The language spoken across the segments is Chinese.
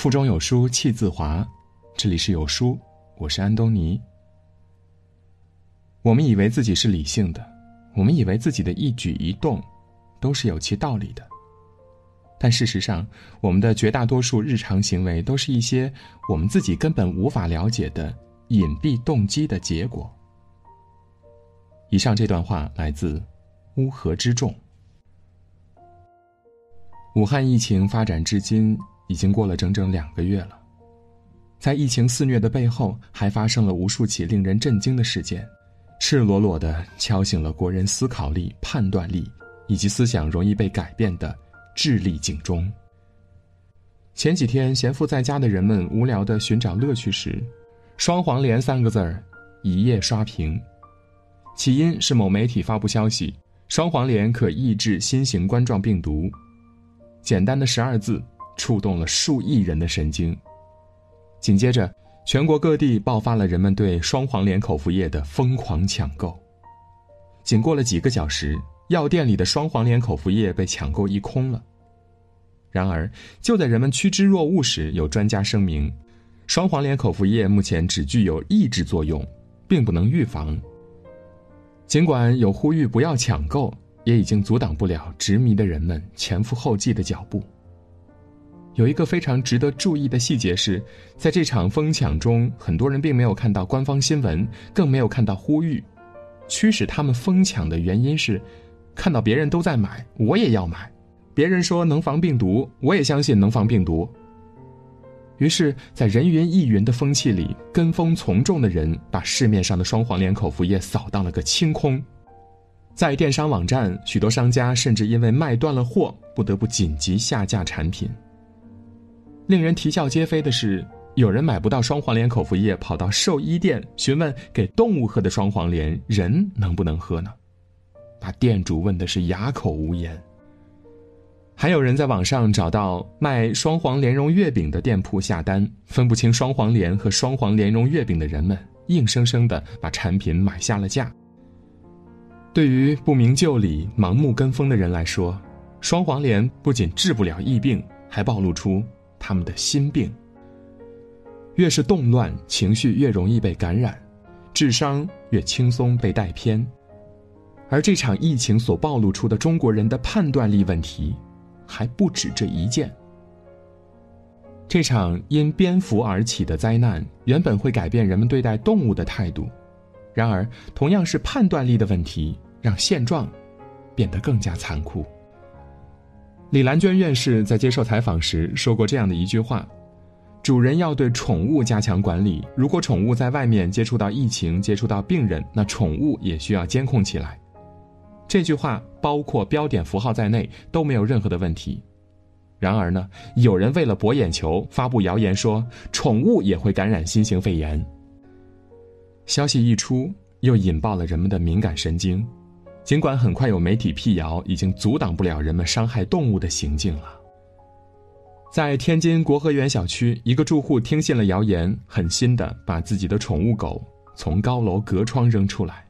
腹中有书气自华，这里是有书，我是安东尼。我们以为自己是理性的，我们以为自己的一举一动都是有其道理的，但事实上，我们的绝大多数日常行为都是一些我们自己根本无法了解的隐蔽动机的结果。以上这段话来自乌合之众。武汉疫情发展至今已经过了整整两个月了，在疫情肆虐的背后，还发生了无数起令人震惊的事件，赤裸裸的敲醒了国人思考力、判断力以及思想容易被改变的智力警钟。前几天，闲赋在家的人们无聊的寻找乐趣时，“双黄连”三个字儿一夜刷屏。起因是某媒体发布消息，双黄连可抑制新型冠状病毒。简单的十二字，触动了数亿人的神经。紧接着，全国各地爆发了人们对双黄连口服液的疯狂抢购。仅过了几个小时，药店里的双黄连口服液被抢购一空了。然而，就在人们趋之若鹜时，有专家声明，双黄连口服液目前只具有抑制作用，并不能预防。尽管有呼吁不要抢购。也已经阻挡不了执迷的人们前赴后继的脚步。有一个非常值得注意的细节是，在这场疯抢中，很多人并没有看到官方新闻，更没有看到呼吁。驱使他们疯抢的原因是，看到别人都在买，我也要买；别人说能防病毒，我也相信能防病毒。于是，在人云亦云的风气里，跟风从众的人把市面上的双黄连口服液扫荡了个清空。在电商网站，许多商家甚至因为卖断了货，不得不紧急下架产品。令人啼笑皆非的是，有人买不到双黄连口服液，跑到兽医店询问给动物喝的双黄连，人能不能喝呢？把店主问的是哑口无言。还有人在网上找到卖双黄莲蓉月饼的店铺下单，分不清双黄连和双黄莲蓉月饼的人们，硬生生的把产品买下了架。对于不明就里、盲目跟风的人来说，双黄连不仅治不了疫病，还暴露出他们的心病。越是动乱，情绪越容易被感染，智商越轻松被带偏。而这场疫情所暴露出的中国人的判断力问题，还不止这一件。这场因蝙蝠而起的灾难，原本会改变人们对待动物的态度。然而，同样是判断力的问题，让现状变得更加残酷。李兰娟院士在接受采访时说过这样的一句话：“主人要对宠物加强管理，如果宠物在外面接触到疫情、接触到病人，那宠物也需要监控起来。”这句话包括标点符号在内都没有任何的问题。然而呢，有人为了博眼球，发布谣言说宠物也会感染新型肺炎。消息一出，又引爆了人们的敏感神经。尽管很快有媒体辟谣，已经阻挡不了人们伤害动物的行径了。在天津国和园小区，一个住户听信了谣言，狠心的把自己的宠物狗从高楼隔窗扔出来。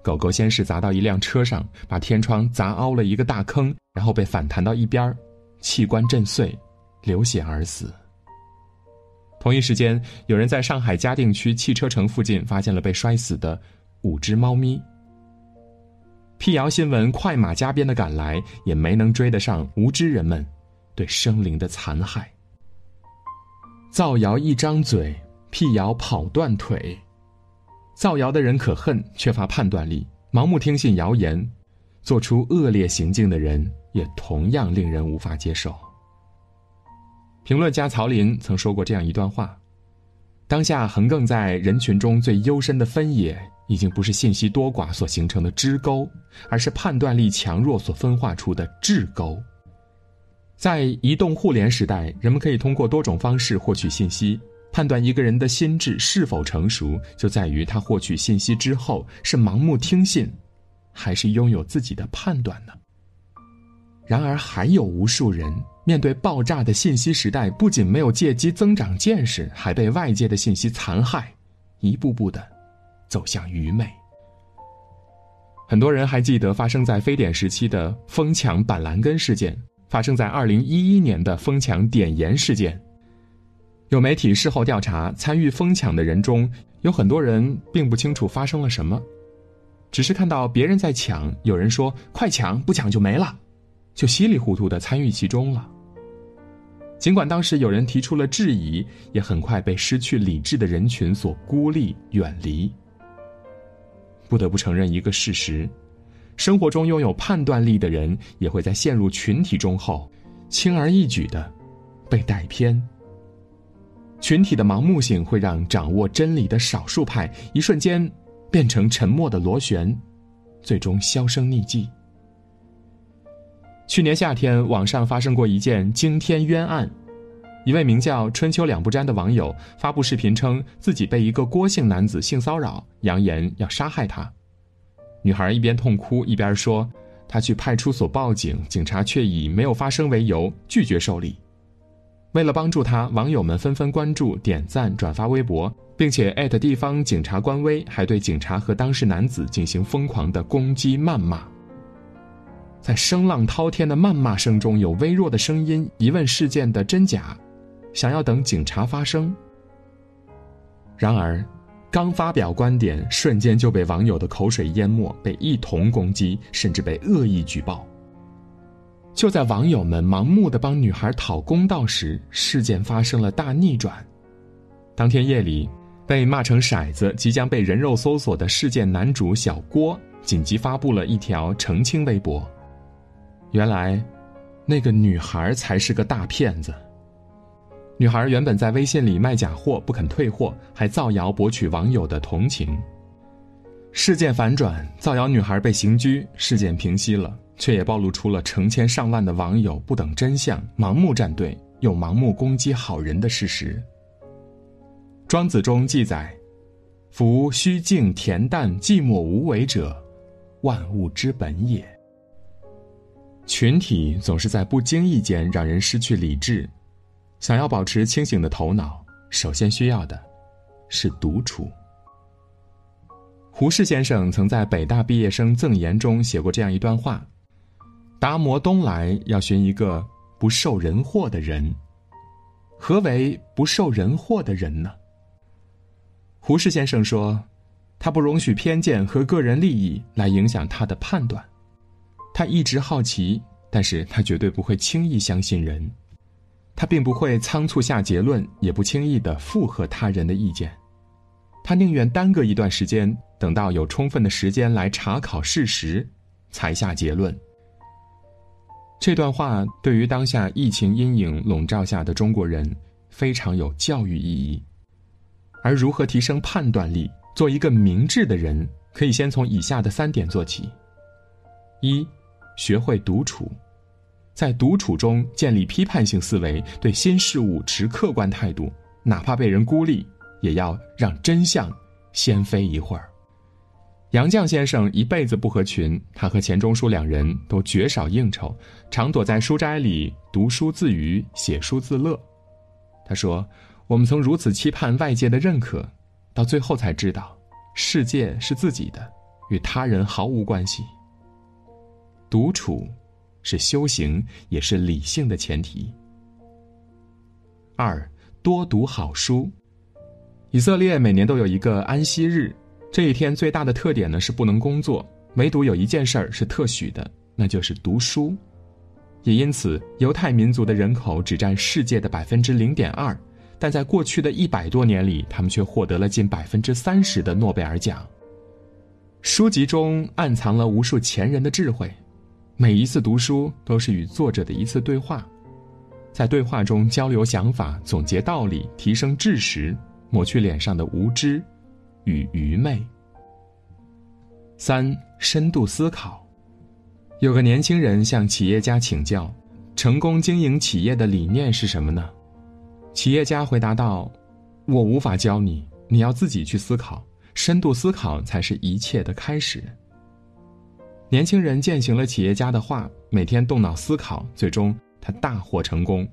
狗狗先是砸到一辆车上，把天窗砸凹了一个大坑，然后被反弹到一边器官震碎，流血而死。同一时间，有人在上海嘉定区汽车城附近发现了被摔死的五只猫咪。辟谣新闻快马加鞭的赶来，也没能追得上无知人们对生灵的残害。造谣一张嘴，辟谣跑断腿。造谣的人可恨，缺乏判断力，盲目听信谣言，做出恶劣行径的人也同样令人无法接受。评论家曹林曾说过这样一段话：当下横亘在人群中最幽深的分野，已经不是信息多寡所形成的支沟，而是判断力强弱所分化出的质沟。在移动互联时代，人们可以通过多种方式获取信息，判断一个人的心智是否成熟，就在于他获取信息之后是盲目听信，还是拥有自己的判断呢？然而，还有无数人。面对爆炸的信息时代，不仅没有借机增长见识，还被外界的信息残害，一步步的走向愚昧。很多人还记得发生在非典时期的疯抢板蓝根事件，发生在二零一一年的疯抢碘盐事件，有媒体事后调查，参与疯抢的人中有很多人并不清楚发生了什么，只是看到别人在抢，有人说“快抢，不抢就没了”，就稀里糊涂的参与其中了。尽管当时有人提出了质疑，也很快被失去理智的人群所孤立远离。不得不承认一个事实：生活中拥有判断力的人，也会在陷入群体中后，轻而易举的被带偏。群体的盲目性会让掌握真理的少数派一瞬间变成沉默的螺旋，最终销声匿迹。去年夏天，网上发生过一件惊天冤案，一位名叫“春秋两不沾”的网友发布视频，称自己被一个郭姓男子性骚扰，扬言要杀害他。女孩一边痛哭一边说：“她去派出所报警，警察却以没有发生为由拒绝受理。”为了帮助他，网友们纷纷关注、点赞、转发微博，并且艾特地方警察官微，还对警察和当事男子进行疯狂的攻击、谩骂。在声浪滔天的谩骂声中，有微弱的声音疑问事件的真假，想要等警察发声。然而，刚发表观点，瞬间就被网友的口水淹没，被一同攻击，甚至被恶意举报。就在网友们盲目的帮女孩讨公道时，事件发生了大逆转。当天夜里，被骂成骰子、即将被人肉搜索的事件男主小郭紧急发布了一条澄清微博。原来，那个女孩才是个大骗子。女孩原本在微信里卖假货，不肯退货，还造谣博取网友的同情。事件反转，造谣女孩被刑拘，事件平息了。却也暴露出了成千上万的网友不等真相、盲目站队又盲目攻击好人的事实。庄子中记载：“夫虚静恬淡、寂寞无为者，万物之本也。”群体总是在不经意间让人失去理智。想要保持清醒的头脑，首先需要的是独处。胡适先生曾在北大毕业生赠言中写过这样一段话。达摩东来要寻一个不受人祸的人。何为不受人祸的人呢？胡适先生说，他不容许偏见和个人利益来影响他的判断。他一直好奇，但是他绝对不会轻易相信人。他并不会仓促下结论，也不轻易的附和他人的意见。他宁愿耽搁一段时间，等到有充分的时间来查考事实，才下结论。这段话对于当下疫情阴影笼罩下的中国人非常有教育意义。而如何提升判断力，做一个明智的人，可以先从以下的三点做起：一，学会独处，在独处中建立批判性思维，对新事物持客观态度，哪怕被人孤立，也要让真相先飞一会儿。杨绛先生一辈子不合群，他和钱钟书两人都绝少应酬，常躲在书斋里读书自娱，写书自乐。他说：“我们曾如此期盼外界的认可，到最后才知道，世界是自己的，与他人毫无关系。独处，是修行，也是理性的前提。二，多读好书。以色列每年都有一个安息日。”这一天最大的特点呢是不能工作，唯独有一件事儿是特许的，那就是读书。也因此，犹太民族的人口只占世界的百分之零点二，但在过去的一百多年里，他们却获得了近百分之三十的诺贝尔奖。书籍中暗藏了无数前人的智慧，每一次读书都是与作者的一次对话，在对话中交流想法、总结道理、提升知识，抹去脸上的无知。与愚昧。三、深度思考。有个年轻人向企业家请教，成功经营企业的理念是什么呢？企业家回答道：“我无法教你，你要自己去思考。深度思考才是一切的开始。”年轻人践行了企业家的话，每天动脑思考，最终他大获成功。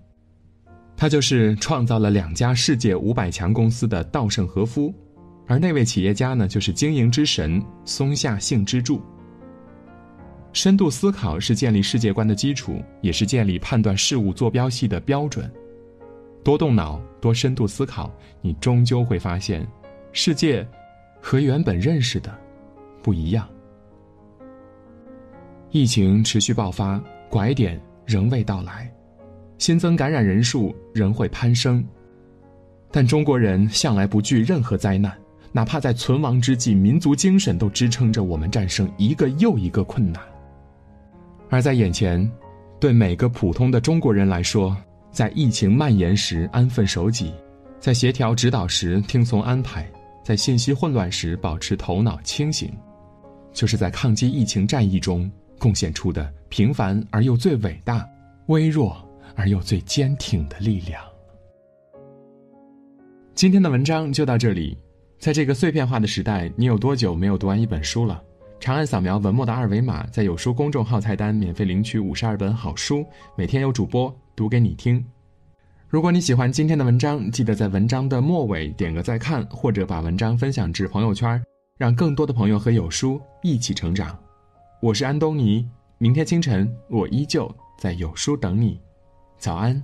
他就是创造了两家世界五百强公司的稻盛和夫。而那位企业家呢，就是经营之神松下幸之助。深度思考是建立世界观的基础，也是建立判断事物坐标系的标准。多动脑，多深度思考，你终究会发现，世界和原本认识的不一样。疫情持续爆发，拐点仍未到来，新增感染人数仍会攀升。但中国人向来不惧任何灾难，哪怕在存亡之际，民族精神都支撑着我们战胜一个又一个困难。而在眼前，对每个普通的中国人来说，在疫情蔓延时安分守己，在协调指导时听从安排，在信息混乱时保持头脑清醒，就是在抗击疫情战役中贡献出的平凡而又最伟大、微弱而又最坚挺的力量。今天的文章就到这里，在这个碎片化的时代，你有多久没有读完一本书了？长按扫描文末的二维码，在有书公众号菜单免费领取五十二本好书，每天有主播读给你听。如果你喜欢今天的文章，记得在文章的末尾点个再看，或者把文章分享至朋友圈，让更多的朋友和有书一起成长。我是安东尼，明天清晨我依旧在有书等你，早安。